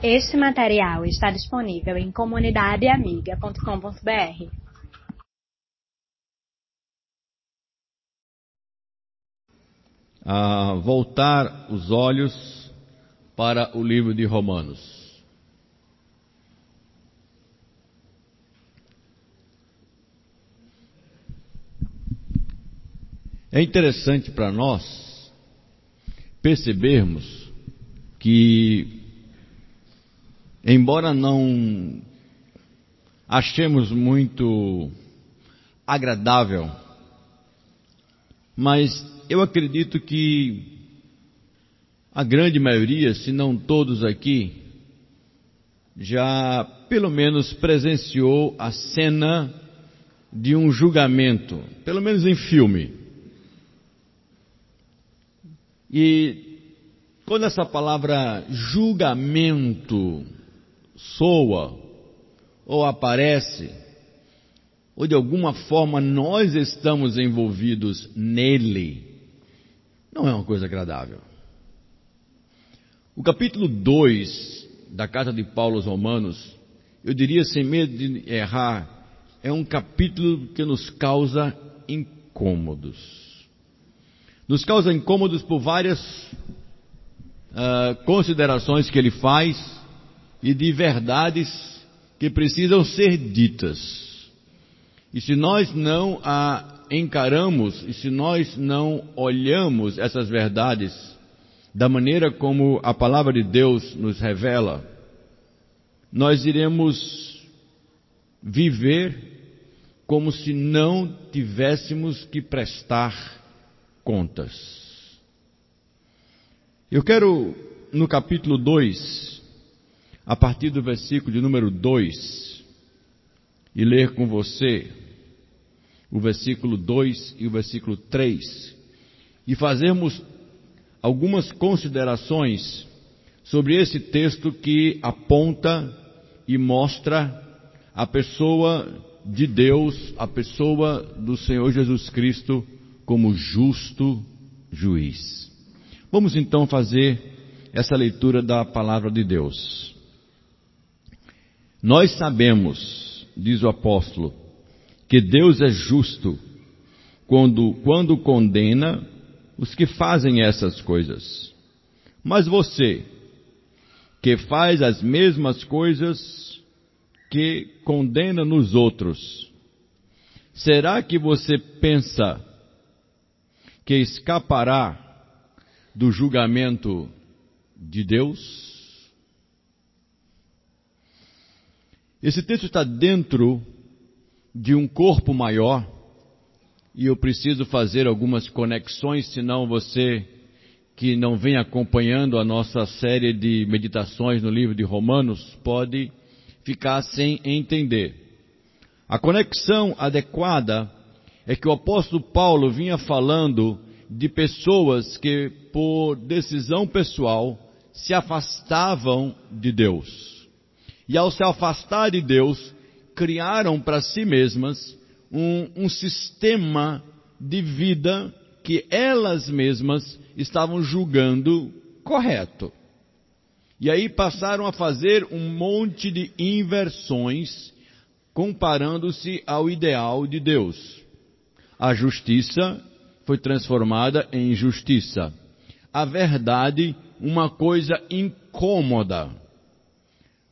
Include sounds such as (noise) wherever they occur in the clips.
Este material está disponível em comunidadeamiga.com.br. A voltar os olhos para o livro de Romanos. É interessante para nós percebermos que, embora não achemos muito agradável, mas eu acredito que a grande maioria, se não todos aqui, já pelo menos presenciou a cena de um julgamento, pelo menos em filme. E quando essa palavra julgamento soa ou aparece, ou de alguma forma nós estamos envolvidos nele, não é uma coisa agradável. O capítulo 2 da carta de Paulo aos Romanos, eu diria sem medo de errar, é um capítulo que nos causa incômodos nos causa incômodos por várias uh, considerações que ele faz e de verdades que precisam ser ditas. E se nós não a encaramos e se nós não olhamos essas verdades da maneira como a palavra de Deus nos revela, nós iremos viver como se não tivéssemos que prestar contas. Eu quero, no capítulo 2, a partir do versículo de número 2, e ler com você o versículo 2 e o versículo 3, e fazermos algumas considerações sobre esse texto que aponta e mostra a pessoa de Deus, a pessoa do Senhor Jesus Cristo como justo juiz. Vamos então fazer essa leitura da palavra de Deus. Nós sabemos, diz o apóstolo, que Deus é justo quando, quando condena os que fazem essas coisas. Mas você, que faz as mesmas coisas que condena nos outros, será que você pensa que escapará do julgamento de Deus? Esse texto está dentro de um corpo maior e eu preciso fazer algumas conexões, senão você que não vem acompanhando a nossa série de meditações no livro de Romanos pode ficar sem entender. A conexão adequada é que o apóstolo Paulo vinha falando de pessoas que, por decisão pessoal, se afastavam de Deus. E ao se afastar de Deus, criaram para si mesmas um, um sistema de vida que elas mesmas estavam julgando correto. E aí passaram a fazer um monte de inversões comparando-se ao ideal de Deus. A justiça foi transformada em injustiça. A verdade, uma coisa incômoda.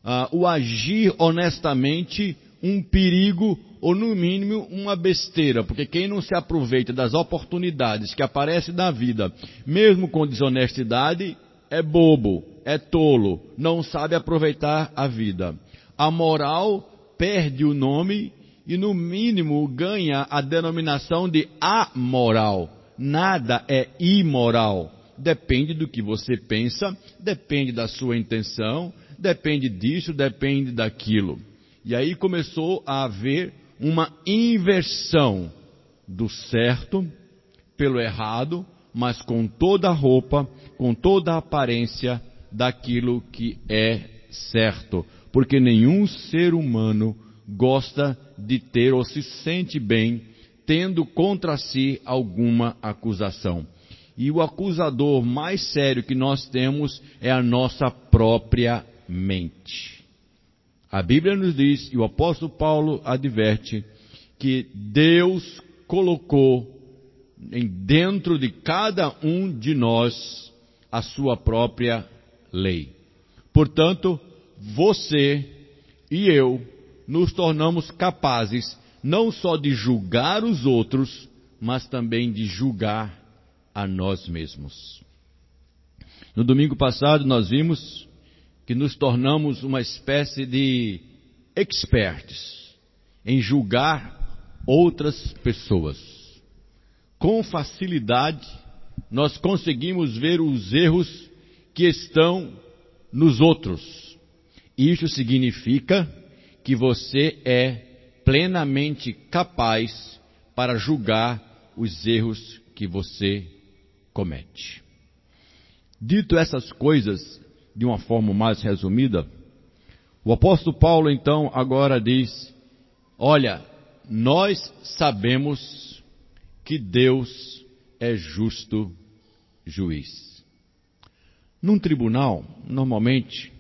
Ah, o agir honestamente, um perigo ou no mínimo uma besteira, porque quem não se aproveita das oportunidades que aparecem na vida, mesmo com desonestidade, é bobo, é tolo, não sabe aproveitar a vida. A moral perde o nome e no mínimo ganha a denominação de amoral. Nada é imoral. Depende do que você pensa, depende da sua intenção, depende disso, depende daquilo. E aí começou a haver uma inversão do certo pelo errado, mas com toda a roupa, com toda a aparência daquilo que é certo. Porque nenhum ser humano gosta de ter ou se sente bem tendo contra si alguma acusação. E o acusador mais sério que nós temos é a nossa própria mente. A Bíblia nos diz, e o apóstolo Paulo adverte, que Deus colocou em dentro de cada um de nós a sua própria lei. Portanto, você e eu nos tornamos capazes não só de julgar os outros, mas também de julgar a nós mesmos. No domingo passado nós vimos que nos tornamos uma espécie de experts em julgar outras pessoas. Com facilidade, nós conseguimos ver os erros que estão nos outros. Isso significa que você é plenamente capaz para julgar os erros que você comete. Dito essas coisas de uma forma mais resumida, o apóstolo Paulo então agora diz: Olha, nós sabemos que Deus é justo juiz. Num tribunal, normalmente,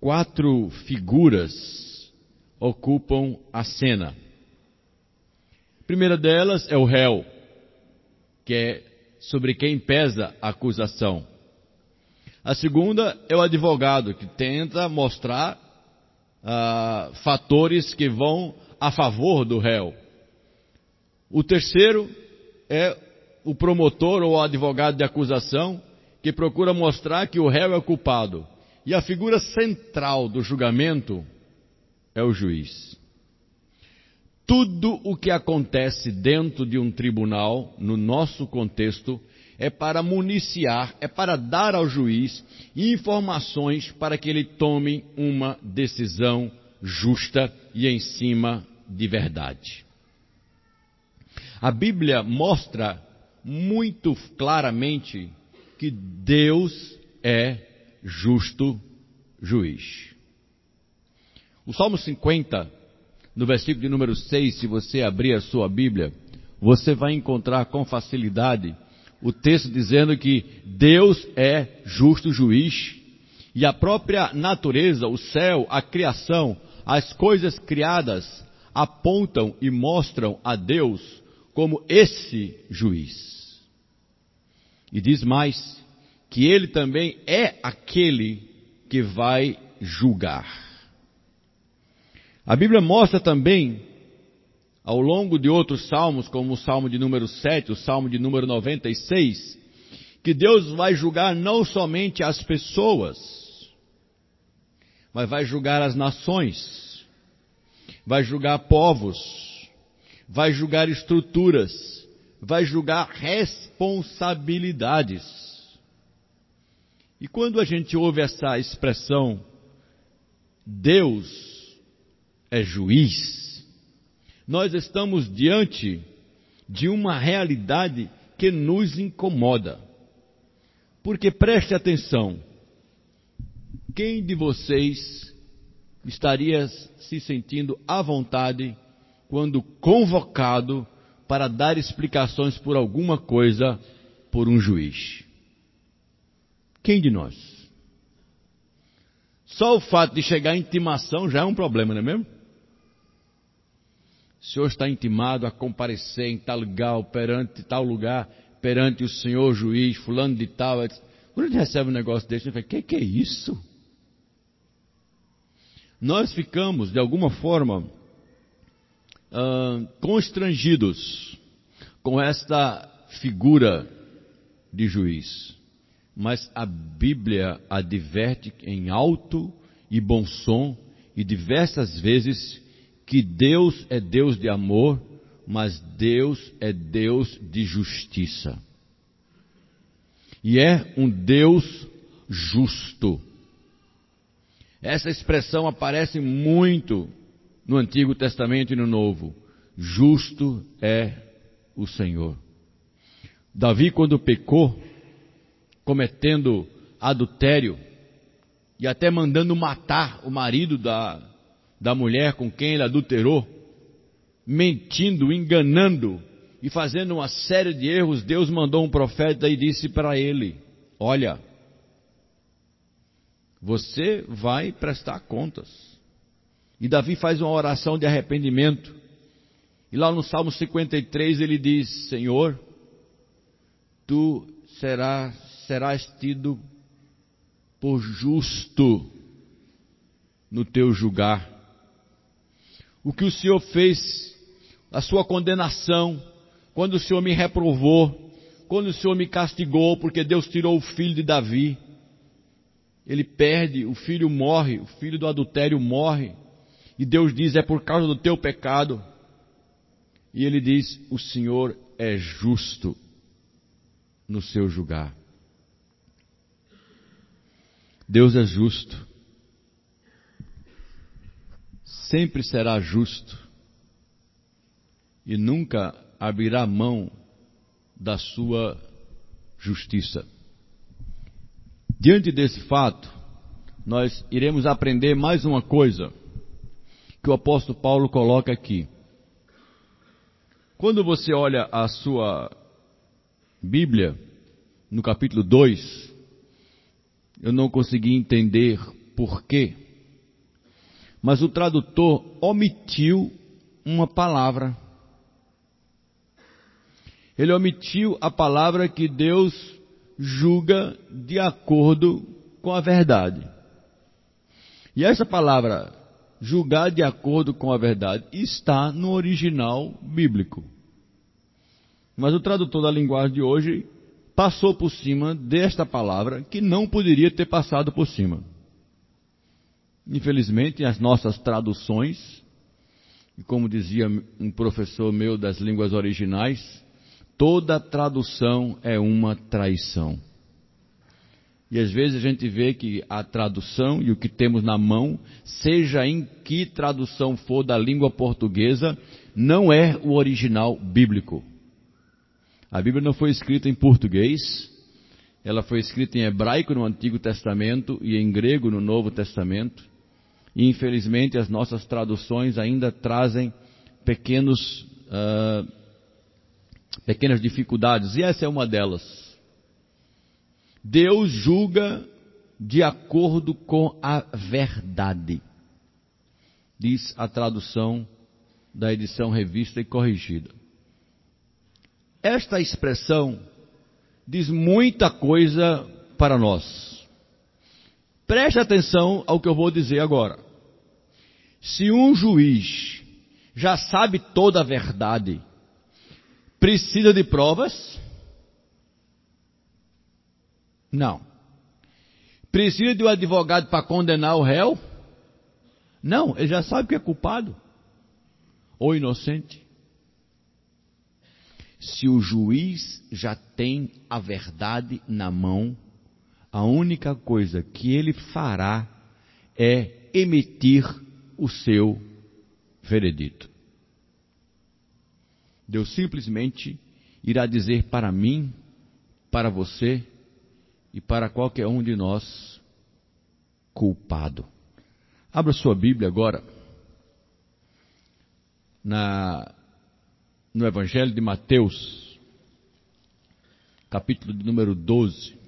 quatro figuras ocupam a cena. A primeira delas é o réu, que é sobre quem pesa a acusação. A segunda é o advogado, que tenta mostrar ah, fatores que vão a favor do réu. O terceiro é o promotor ou o advogado de acusação que procura mostrar que o réu é culpado. E a figura central do julgamento é o juiz. Tudo o que acontece dentro de um tribunal, no nosso contexto, é para municiar, é para dar ao juiz informações para que ele tome uma decisão justa e em cima de verdade. A Bíblia mostra muito claramente que Deus é justo juiz. O Salmo 50, no versículo de número 6, se você abrir a sua Bíblia, você vai encontrar com facilidade o texto dizendo que Deus é justo juiz e a própria natureza, o céu, a criação, as coisas criadas apontam e mostram a Deus como esse juiz. E diz mais, que ele também é aquele que vai julgar. A Bíblia mostra também, ao longo de outros salmos, como o salmo de número 7, o salmo de número 96, que Deus vai julgar não somente as pessoas, mas vai julgar as nações vai julgar povos, vai julgar estruturas, vai julgar responsabilidades. E quando a gente ouve essa expressão, Deus é juiz, nós estamos diante de uma realidade que nos incomoda. Porque preste atenção, quem de vocês estaria se sentindo à vontade quando convocado para dar explicações por alguma coisa por um juiz? Quem de nós? Só o fato de chegar a intimação já é um problema, não é mesmo? O senhor está intimado a comparecer em tal lugar, perante tal lugar, perante o senhor juiz, fulano de tal. Quando a gente recebe um negócio desse, a gente fala, que que é isso? nós ficamos, de alguma forma, uh, constrangidos com esta figura de juiz. Mas a Bíblia adverte em alto e bom som, e diversas vezes, que Deus é Deus de amor, mas Deus é Deus de justiça. E é um Deus justo. Essa expressão aparece muito no Antigo Testamento e no Novo. Justo é o Senhor. Davi, quando pecou, cometendo adultério e até mandando matar o marido da, da mulher com quem ele adulterou, mentindo, enganando e fazendo uma série de erros, Deus mandou um profeta e disse para ele: Olha, Você vai prestar contas. E Davi faz uma oração de arrependimento. E lá no Salmo 53 ele diz: Senhor, tu serás, serás tido por justo no teu julgar. O que o Senhor fez, a sua condenação, quando o Senhor me reprovou, quando o Senhor me castigou, porque Deus tirou o filho de Davi, ele perde, o filho morre, o filho do adultério morre, e Deus diz: é por causa do teu pecado. E ele diz: o Senhor é justo no seu julgar. Deus é justo. Sempre será justo. E nunca abrirá mão da sua justiça. Diante desse fato, nós iremos aprender mais uma coisa que o apóstolo Paulo coloca aqui. Quando você olha a sua Bíblia, no capítulo 2, eu não consegui entender por quê. Mas o tradutor omitiu uma palavra. Ele omitiu a palavra que Deus julga de acordo com a verdade. E essa palavra, julgar de acordo com a verdade, está no original bíblico. Mas o tradutor da linguagem de hoje passou por cima desta palavra que não poderia ter passado por cima. Infelizmente, as nossas traduções, e como dizia um professor meu das línguas originais, toda tradução é uma traição. E às vezes a gente vê que a tradução e o que temos na mão, seja em que tradução for da língua portuguesa, não é o original bíblico. A Bíblia não foi escrita em português, ela foi escrita em hebraico no Antigo Testamento e em grego no Novo Testamento. E infelizmente as nossas traduções ainda trazem pequenos, uh, pequenas dificuldades, e essa é uma delas. Deus julga de acordo com a verdade, diz a tradução da edição revista e corrigida. Esta expressão diz muita coisa para nós. Preste atenção ao que eu vou dizer agora. Se um juiz já sabe toda a verdade, precisa de provas? Não. Precisa de um advogado para condenar o réu? Não, ele já sabe que é culpado ou inocente se o juiz já tem a verdade na mão, a única coisa que ele fará é emitir o seu veredito. Deus simplesmente irá dizer para mim, para você e para qualquer um de nós, culpado. Abra sua Bíblia agora, na no Evangelho de Mateus, capítulo de número 12.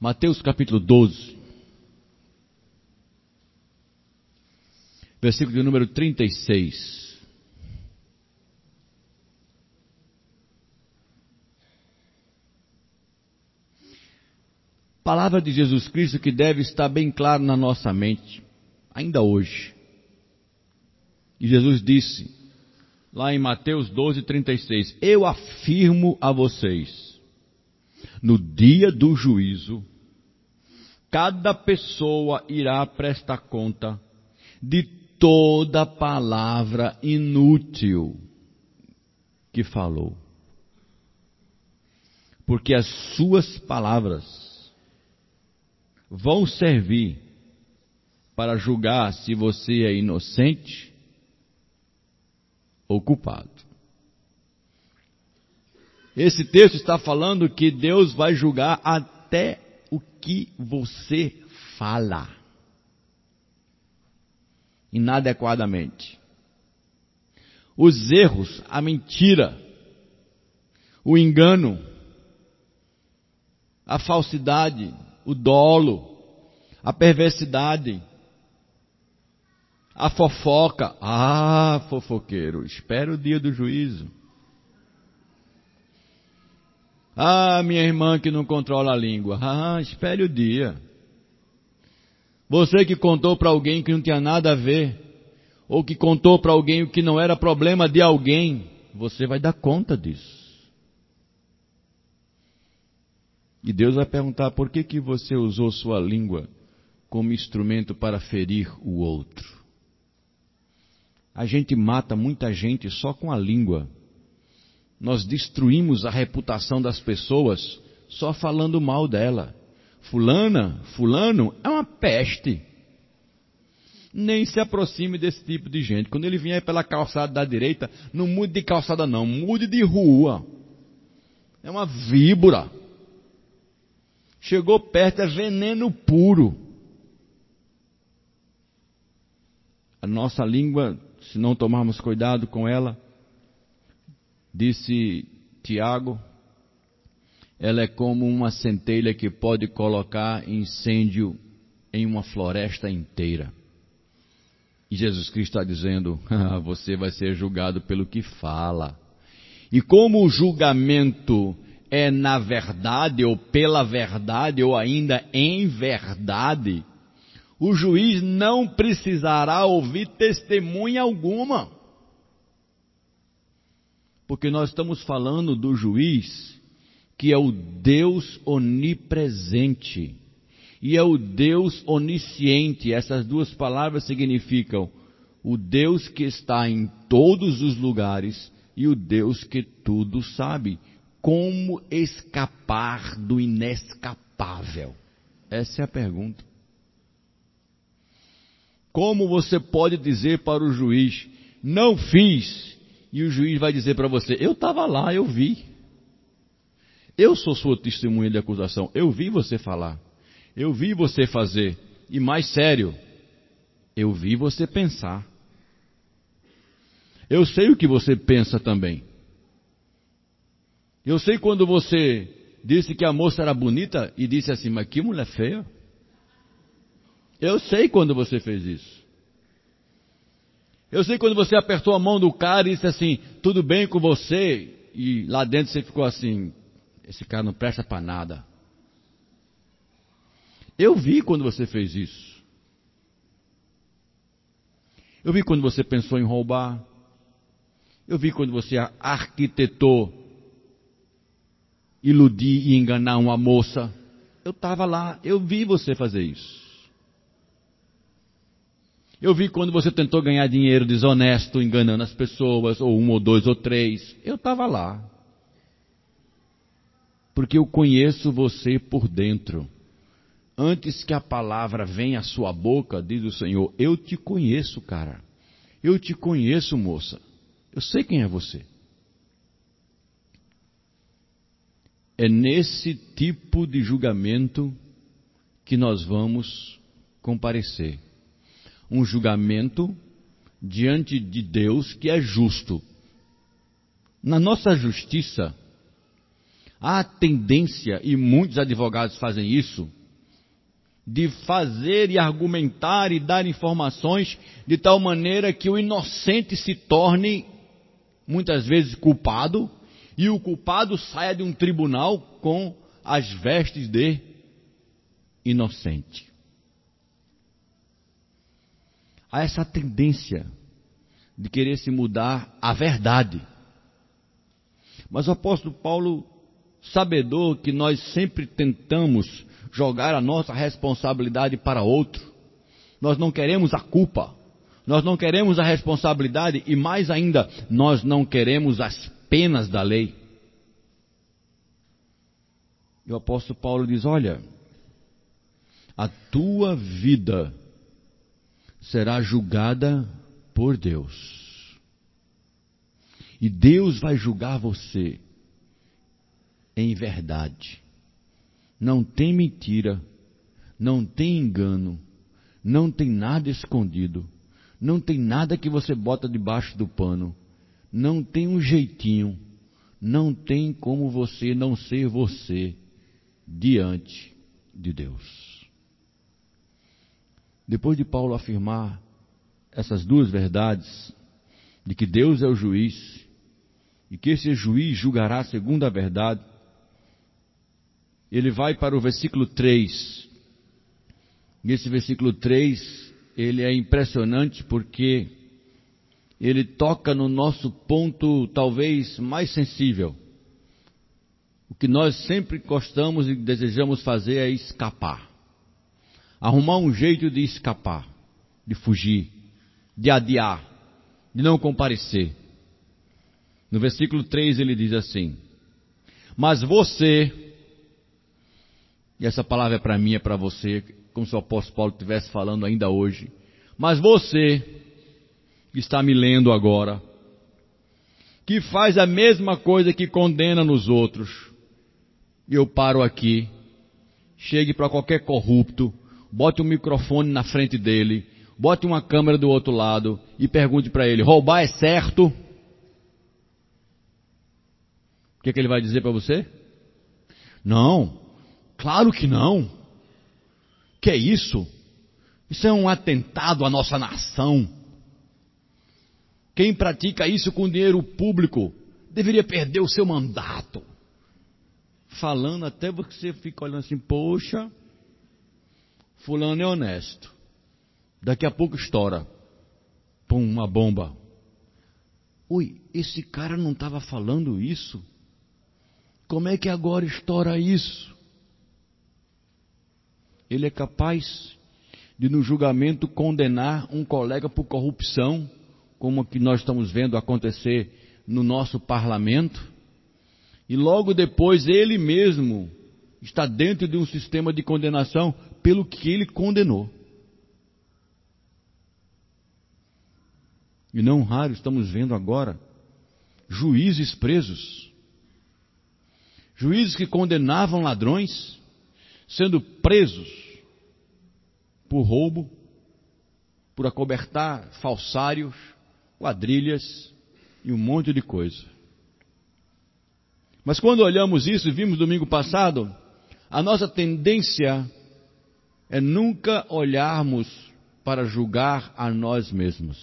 Mateus capítulo 12, versículo de número 36. Palavra de Jesus Cristo que deve estar bem claro na nossa mente, ainda hoje. E Jesus disse, lá em Mateus 12, 36, Eu afirmo a vocês, no dia do juízo, cada pessoa irá prestar conta de toda palavra inútil que falou. Porque as suas palavras vão servir para julgar se você é inocente ou culpado. Esse texto está falando que Deus vai julgar até o que você fala inadequadamente. Os erros, a mentira, o engano, a falsidade, o dolo, a perversidade, a fofoca. Ah, fofoqueiro, espera o dia do juízo. Ah, minha irmã que não controla a língua. Ah, espere o dia. Você que contou para alguém que não tinha nada a ver, ou que contou para alguém o que não era problema de alguém, você vai dar conta disso. E Deus vai perguntar por que que você usou sua língua como instrumento para ferir o outro. A gente mata muita gente só com a língua. Nós destruímos a reputação das pessoas só falando mal dela. Fulana, fulano é uma peste. Nem se aproxime desse tipo de gente. Quando ele vier pela calçada da direita, não mude de calçada não, mude de rua. É uma víbora. Chegou perto, é veneno puro. A nossa língua se não tomarmos cuidado com ela, disse Tiago, ela é como uma centelha que pode colocar incêndio em uma floresta inteira. E Jesus Cristo está dizendo: (laughs) ah, você vai ser julgado pelo que fala. E como o julgamento é na verdade, ou pela verdade, ou ainda em verdade, o juiz não precisará ouvir testemunha alguma. Porque nós estamos falando do juiz que é o Deus onipresente e é o Deus onisciente. Essas duas palavras significam o Deus que está em todos os lugares e o Deus que tudo sabe. Como escapar do inescapável? Essa é a pergunta. Como você pode dizer para o juiz, não fiz, e o juiz vai dizer para você, eu estava lá, eu vi. Eu sou sua testemunha de acusação, eu vi você falar, eu vi você fazer, e mais sério, eu vi você pensar. Eu sei o que você pensa também. Eu sei quando você disse que a moça era bonita e disse assim, mas que mulher feia. Eu sei quando você fez isso. Eu sei quando você apertou a mão do cara e disse assim, tudo bem com você, e lá dentro você ficou assim, esse cara não presta para nada. Eu vi quando você fez isso. Eu vi quando você pensou em roubar. Eu vi quando você arquitetou iludir e enganar uma moça. Eu estava lá, eu vi você fazer isso. Eu vi quando você tentou ganhar dinheiro desonesto, enganando as pessoas, ou um, ou dois, ou três. Eu estava lá. Porque eu conheço você por dentro. Antes que a palavra venha à sua boca, diz o Senhor, eu te conheço, cara. Eu te conheço, moça. Eu sei quem é você. É nesse tipo de julgamento que nós vamos comparecer um julgamento diante de Deus que é justo. Na nossa justiça, há a tendência, e muitos advogados fazem isso, de fazer e argumentar e dar informações de tal maneira que o inocente se torne, muitas vezes, culpado, e o culpado saia de um tribunal com as vestes de inocente há essa tendência de querer se mudar à verdade. Mas o apóstolo Paulo, sabedor que nós sempre tentamos jogar a nossa responsabilidade para outro, nós não queremos a culpa, nós não queremos a responsabilidade e mais ainda, nós não queremos as penas da lei. E o apóstolo Paulo diz: Olha, a tua vida será julgada por Deus. E Deus vai julgar você em verdade. Não tem mentira, não tem engano, não tem nada escondido, não tem nada que você bota debaixo do pano, não tem um jeitinho, não tem como você não ser você diante de Deus. Depois de Paulo afirmar essas duas verdades, de que Deus é o juiz e que esse juiz julgará segundo a verdade, ele vai para o versículo 3. E esse versículo 3, ele é impressionante porque ele toca no nosso ponto talvez mais sensível. O que nós sempre gostamos e desejamos fazer é escapar. Arrumar um jeito de escapar, de fugir, de adiar, de não comparecer. No versículo 3 ele diz assim: Mas você, e essa palavra é para mim, é para você, como se o apóstolo Paulo estivesse falando ainda hoje, mas você, que está me lendo agora, que faz a mesma coisa que condena nos outros, eu paro aqui, chegue para qualquer corrupto, bote um microfone na frente dele, bote uma câmera do outro lado e pergunte para ele: roubar é certo? O que, é que ele vai dizer para você? Não, claro que não. Que é isso? Isso é um atentado à nossa nação. Quem pratica isso com dinheiro público deveria perder o seu mandato. Falando até você fica olhando assim, poxa, fulano é honesto. Daqui a pouco estoura. Pum, uma bomba. Ui, esse cara não estava falando isso? Como é que agora estoura isso? Ele é capaz de, no julgamento, condenar um colega por corrupção, como que nós estamos vendo acontecer no nosso parlamento, e logo depois ele mesmo está dentro de um sistema de condenação pelo que ele condenou. E não raro estamos vendo agora juízes presos Juízes que condenavam ladrões, sendo presos por roubo, por acobertar falsários, quadrilhas e um monte de coisa. Mas quando olhamos isso e vimos domingo passado, a nossa tendência é nunca olharmos para julgar a nós mesmos.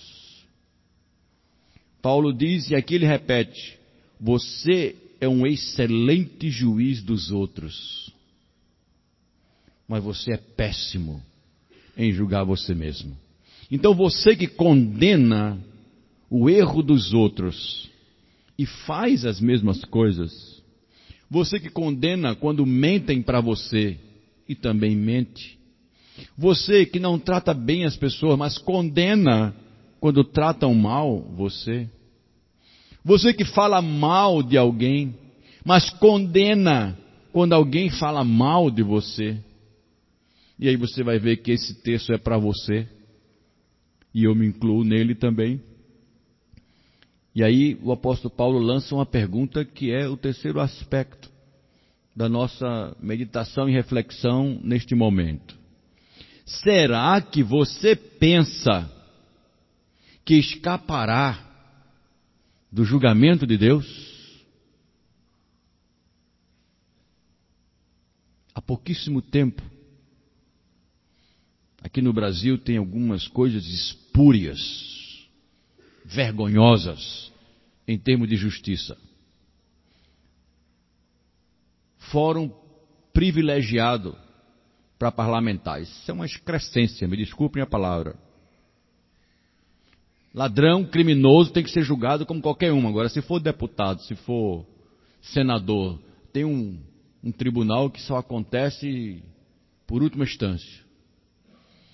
Paulo diz, e aqui ele repete: Você é um excelente juiz dos outros, mas você é péssimo em julgar você mesmo. Então você que condena o erro dos outros e faz as mesmas coisas, você que condena quando mentem para você e também mente, você que não trata bem as pessoas, mas condena quando tratam mal você, você que fala mal de alguém, mas condena quando alguém fala mal de você. E aí você vai ver que esse texto é para você. E eu me incluo nele também. E aí o apóstolo Paulo lança uma pergunta que é o terceiro aspecto da nossa meditação e reflexão neste momento. Será que você pensa que escapará do julgamento de Deus? Há pouquíssimo tempo, aqui no Brasil tem algumas coisas espúrias, vergonhosas, em termos de justiça. Fórum privilegiado para parlamentares. Isso é uma excrescência, me desculpem a palavra. Ladrão, criminoso tem que ser julgado como qualquer um. Agora, se for deputado, se for senador, tem um, um tribunal que só acontece por última instância.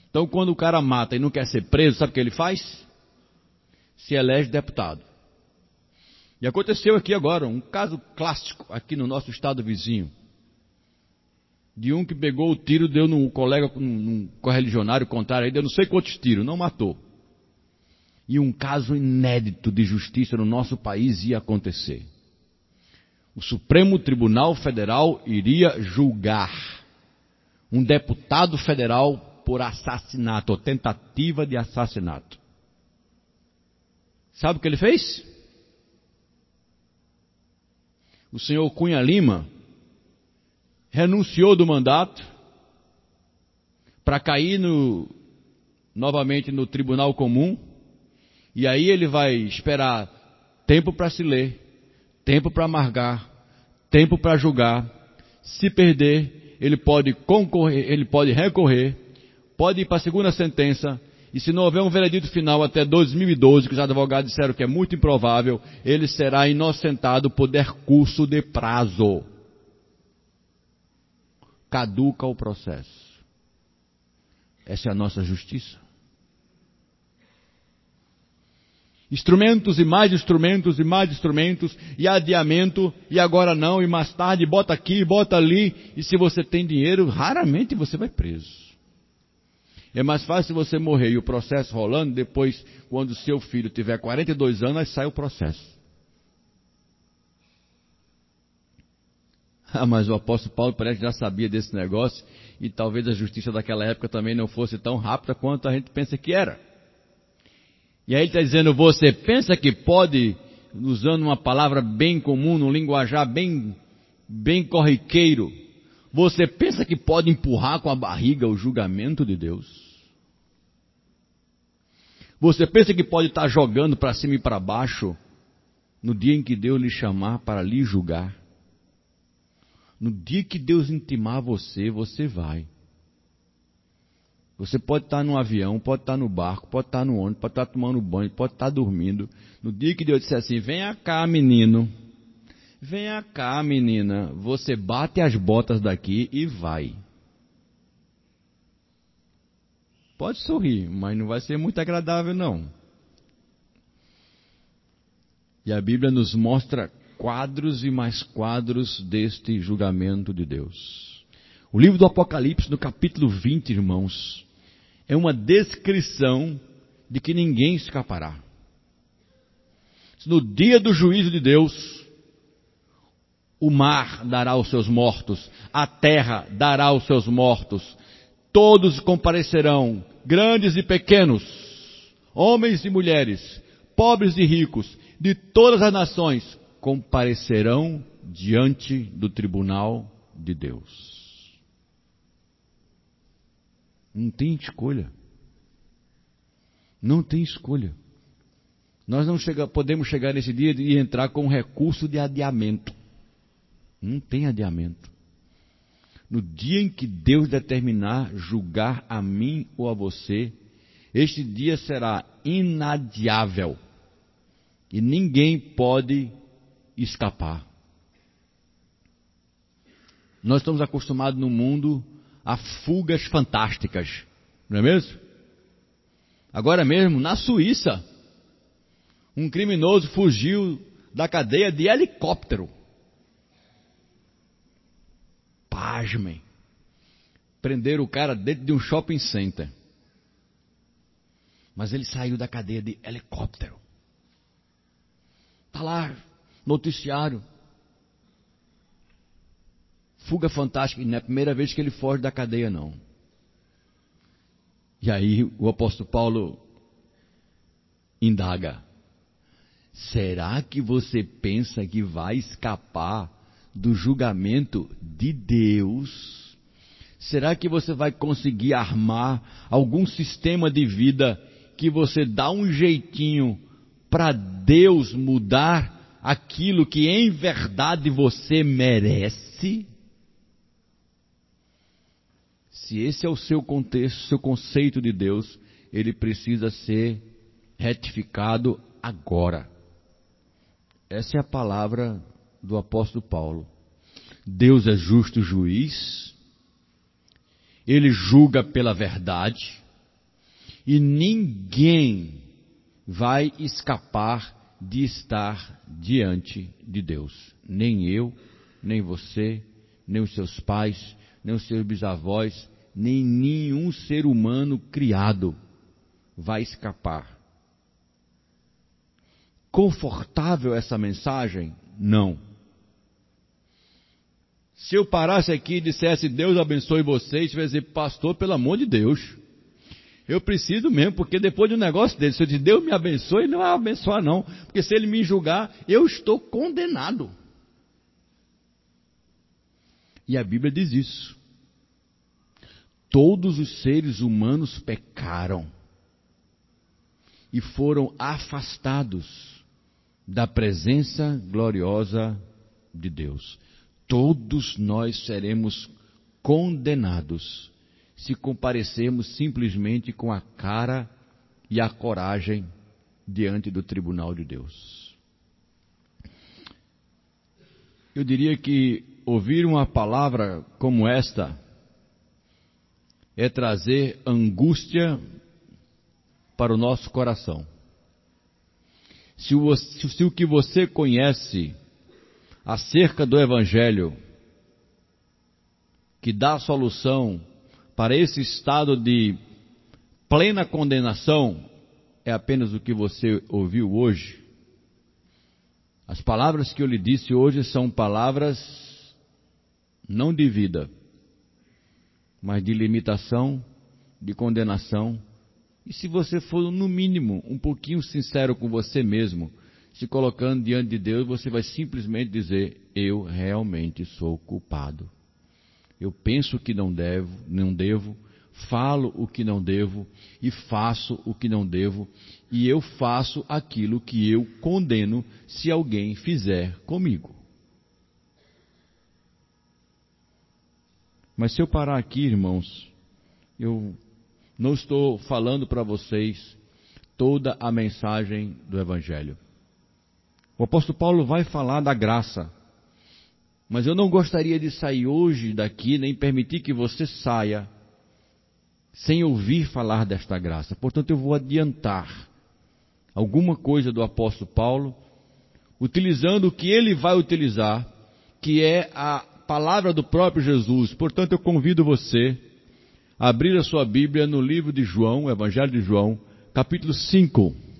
Então, quando o cara mata e não quer ser preso, sabe o que ele faz? Se elege deputado. E aconteceu aqui agora um caso clássico aqui no nosso estado vizinho. De um que pegou o tiro, deu num colega, num, correligionário contrário, aí deu não sei quantos tiros, não matou e um caso inédito de justiça no nosso país ia acontecer. O Supremo Tribunal Federal iria julgar um deputado federal por assassinato ou tentativa de assassinato. Sabe o que ele fez? O senhor Cunha Lima renunciou do mandato para cair no, novamente no tribunal comum, e aí ele vai esperar tempo para se ler, tempo para amargar, tempo para julgar. Se perder, ele pode concorrer, ele pode recorrer, pode ir para a segunda sentença, e se não houver um veredito final até 2012, que os advogados disseram que é muito improvável, ele será inocentado por decurso de prazo. Caduca o processo. Essa é a nossa justiça. Instrumentos e mais instrumentos e mais instrumentos, e adiamento, e agora não, e mais tarde, bota aqui, bota ali, e se você tem dinheiro, raramente você vai preso. É mais fácil você morrer e o processo rolando, depois, quando seu filho tiver 42 anos, sai o processo. Ah, mas o apóstolo Paulo parece que já sabia desse negócio, e talvez a justiça daquela época também não fosse tão rápida quanto a gente pensa que era. E aí ele está dizendo, você pensa que pode, usando uma palavra bem comum, num linguajar bem, bem corriqueiro, você pensa que pode empurrar com a barriga o julgamento de Deus? Você pensa que pode estar jogando para cima e para baixo no dia em que Deus lhe chamar para lhe julgar? No dia que Deus intimar você, você vai. Você pode estar no avião, pode estar no barco, pode estar no ônibus, pode estar tomando banho, pode estar dormindo. No dia que Deus disser assim: venha cá, menino, Venha cá, menina, você bate as botas daqui e vai. Pode sorrir, mas não vai ser muito agradável, não. E a Bíblia nos mostra quadros e mais quadros deste julgamento de Deus. O livro do Apocalipse, no capítulo 20, irmãos, é uma descrição de que ninguém escapará. No dia do juízo de Deus, o mar dará os seus mortos, a terra dará os seus mortos. Todos comparecerão, grandes e pequenos, homens e mulheres, pobres e ricos, de todas as nações, comparecerão diante do tribunal de Deus. Não tem escolha. Não tem escolha. Nós não chega, podemos chegar nesse dia e entrar com recurso de adiamento. Não tem adiamento. No dia em que Deus determinar julgar a mim ou a você, este dia será inadiável. E ninguém pode escapar. Nós estamos acostumados no mundo a fugas fantásticas, não é mesmo? Agora mesmo, na Suíça, um criminoso fugiu da cadeia de helicóptero. Pasmem. Prenderam o cara dentro de um shopping center. Mas ele saiu da cadeia de helicóptero. Está lá, noticiário. Fuga fantástica. E não é a primeira vez que ele foge da cadeia, não. E aí o apóstolo Paulo indaga: será que você pensa que vai escapar do julgamento de Deus? Será que você vai conseguir armar algum sistema de vida que você dá um jeitinho para Deus mudar aquilo que em verdade você merece? Se esse é o seu contexto, seu conceito de Deus, ele precisa ser retificado agora. Essa é a palavra do apóstolo Paulo. Deus é justo juiz, ele julga pela verdade, e ninguém vai escapar de estar diante de Deus. Nem eu, nem você, nem os seus pais, nem os seus bisavós, nem nenhum ser humano criado vai escapar. Confortável essa mensagem? Não. Se eu parasse aqui e dissesse Deus abençoe vocês, você vai dizer, pastor, pelo amor de Deus. Eu preciso mesmo, porque depois de um negócio desse, se eu dizer Deus me abençoe, ele não vai abençoar não. Porque se ele me julgar, eu estou condenado. E a Bíblia diz isso. todos os seres humanos pecaram e foram afastados da presença gloriosa de Deus. Todos nós seremos condenados se comparecermos simplesmente com a cara e a coragem diante do tribunal de Deus. Eu diria que ouvir uma palavra como esta é trazer angústia para o nosso coração. Se o, se o que você conhece acerca do Evangelho, que dá solução para esse estado de plena condenação, é apenas o que você ouviu hoje. As palavras que eu lhe disse hoje são palavras não de vida, mas de limitação, de condenação. E se você for, no mínimo, um pouquinho sincero com você mesmo, se colocando diante de Deus, você vai simplesmente dizer: Eu realmente sou culpado. Eu penso que não devo, não devo, falo o que não devo e faço o que não devo, e eu faço aquilo que eu condeno se alguém fizer comigo. Mas se eu parar aqui, irmãos, eu não estou falando para vocês toda a mensagem do Evangelho. O apóstolo Paulo vai falar da graça, mas eu não gostaria de sair hoje daqui, nem permitir que você saia sem ouvir falar desta graça. Portanto, eu vou adiantar alguma coisa do apóstolo Paulo, utilizando o que ele vai utilizar, que é a palavra do próprio Jesus. Portanto, eu convido você a abrir a sua Bíblia no livro de João, Evangelho de João, capítulo 5.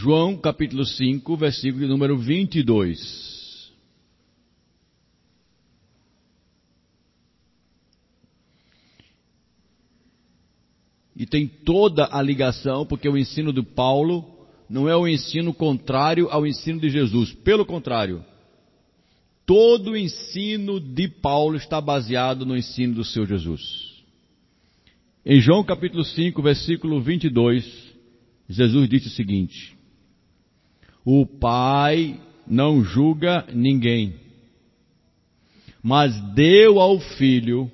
João capítulo 5, versículo número 22. e tem toda a ligação, porque o ensino do Paulo não é o ensino contrário ao ensino de Jesus. Pelo contrário, todo o ensino de Paulo está baseado no ensino do seu Jesus. Em João capítulo 5, versículo 22, Jesus disse o seguinte: O Pai não julga ninguém, mas deu ao Filho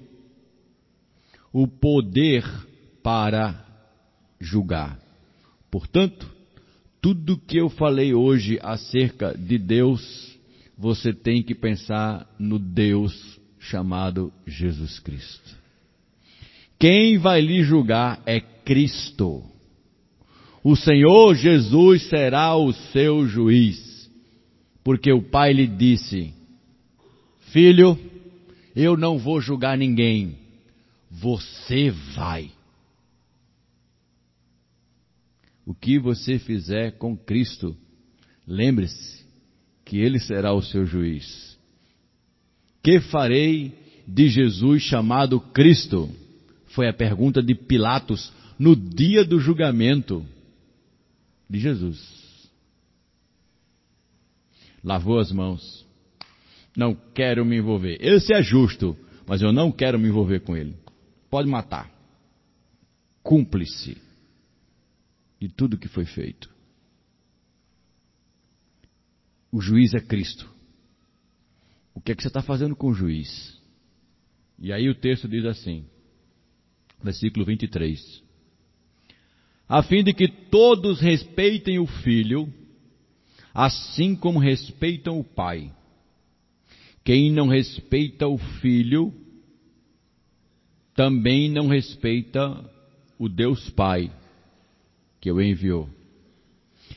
o poder para julgar. Portanto, tudo que eu falei hoje acerca de Deus, você tem que pensar no Deus chamado Jesus Cristo. Quem vai lhe julgar é Cristo. O Senhor Jesus será o seu juiz, porque o Pai lhe disse: Filho, eu não vou julgar ninguém, você vai. o que você fizer com Cristo, lembre-se que Ele será o seu juiz. Que farei de Jesus chamado Cristo? Foi a pergunta de Pilatos no dia do julgamento de Jesus. Lavou as mãos. Não quero me envolver. Esse é justo, mas eu não quero me envolver com ele. Pode matar. Cúmplice de tudo que foi feito. O juiz é Cristo. O que é que você está fazendo com o juiz? E aí o texto diz assim, versículo 23. A fim de que todos respeitem o filho, assim como respeitam o pai. Quem não respeita o filho, também não respeita o Deus Pai que o enviou.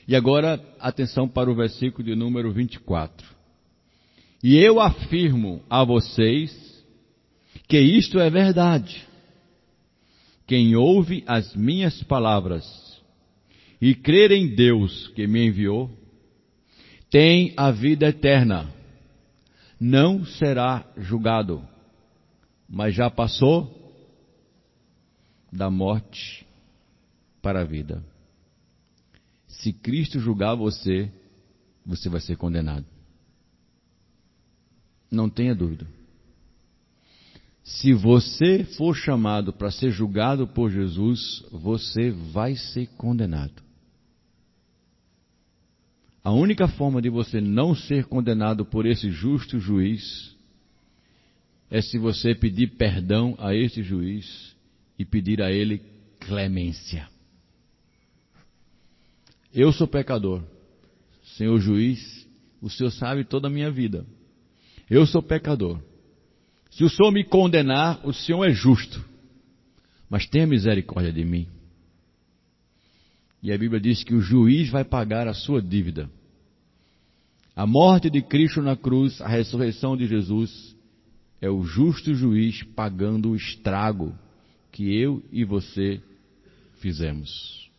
E agora, atenção para o versículo de número 24. E eu afirmo a vocês que isto é verdade. Quem ouve as minhas palavras e crer em Deus que me enviou, tem a vida eterna. Não será julgado, mas já passou da morte para a vida. Se Cristo julgar você, você vai ser condenado. Não tenha dúvida. Se você for chamado para ser julgado por Jesus, você vai ser condenado. A única forma de você não ser condenado por esse justo juiz é se você pedir perdão a esse juiz e pedir a ele clemência. Eu sou pecador. Senhor juiz, o Senhor sabe toda a minha vida. Eu sou pecador. Se o Senhor me condenar, o Senhor é justo. Mas tenha misericórdia de mim. E a Bíblia diz que o juiz vai pagar a sua dívida. A morte de Cristo na cruz, a ressurreição de Jesus, é o justo juiz pagando o estrago que eu e você fizemos.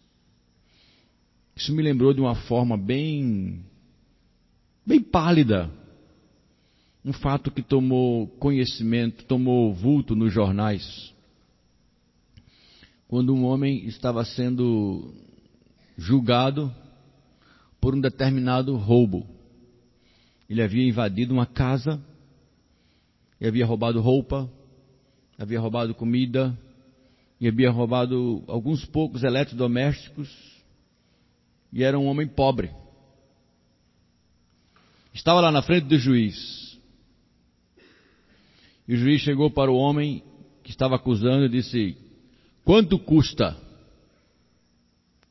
Isso me lembrou de uma forma bem, bem pálida. Um fato que tomou conhecimento, tomou vulto nos jornais. Quando um homem estava sendo julgado por um determinado roubo. Ele havia invadido uma casa, e havia roubado roupa, havia roubado comida, e havia roubado alguns poucos eletrodomésticos e era um homem pobre. Estava lá na frente do juiz. E o juiz chegou para o homem que estava acusando e disse: Quanto custa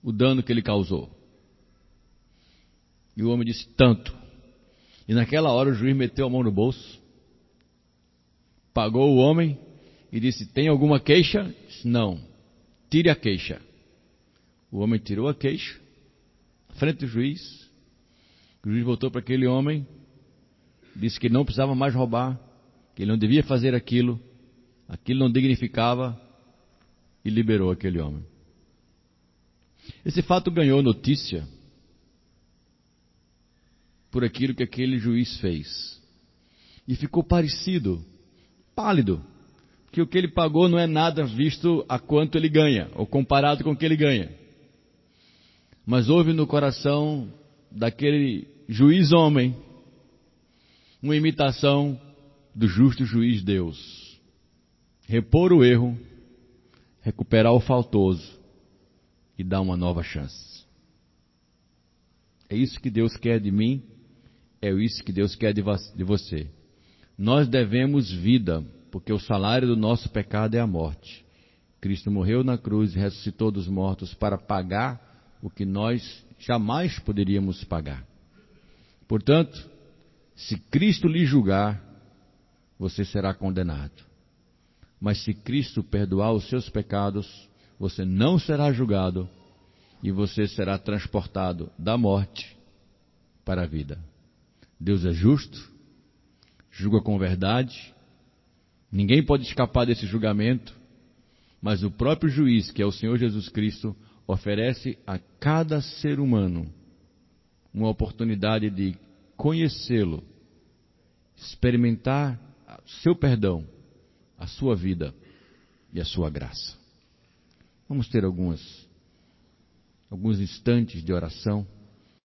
o dano que ele causou? E o homem disse: Tanto. E naquela hora o juiz meteu a mão no bolso, pagou o homem e disse: Tem alguma queixa? Disse, Não. Tire a queixa. O homem tirou a queixa frente do juiz. O juiz voltou para aquele homem, disse que não precisava mais roubar, que ele não devia fazer aquilo, aquilo não dignificava e liberou aquele homem. Esse fato ganhou notícia por aquilo que aquele juiz fez. E ficou parecido, pálido, que o que ele pagou não é nada visto a quanto ele ganha, ou comparado com o que ele ganha. Mas houve no coração daquele juiz homem uma imitação do justo juiz Deus. Repor o erro, recuperar o faltoso e dar uma nova chance. É isso que Deus quer de mim, é isso que Deus quer de você. Nós devemos vida, porque o salário do nosso pecado é a morte. Cristo morreu na cruz e ressuscitou dos mortos para pagar o que nós jamais poderíamos pagar. Portanto, se Cristo lhe julgar, você será condenado. Mas se Cristo perdoar os seus pecados, você não será julgado e você será transportado da morte para a vida. Deus é justo, julga com verdade, ninguém pode escapar desse julgamento, mas o próprio juiz, que é o Senhor Jesus Cristo, oferece a cada ser humano uma oportunidade de conhecê-lo, experimentar seu perdão, a sua vida e a sua graça. Vamos ter algumas alguns instantes de oração.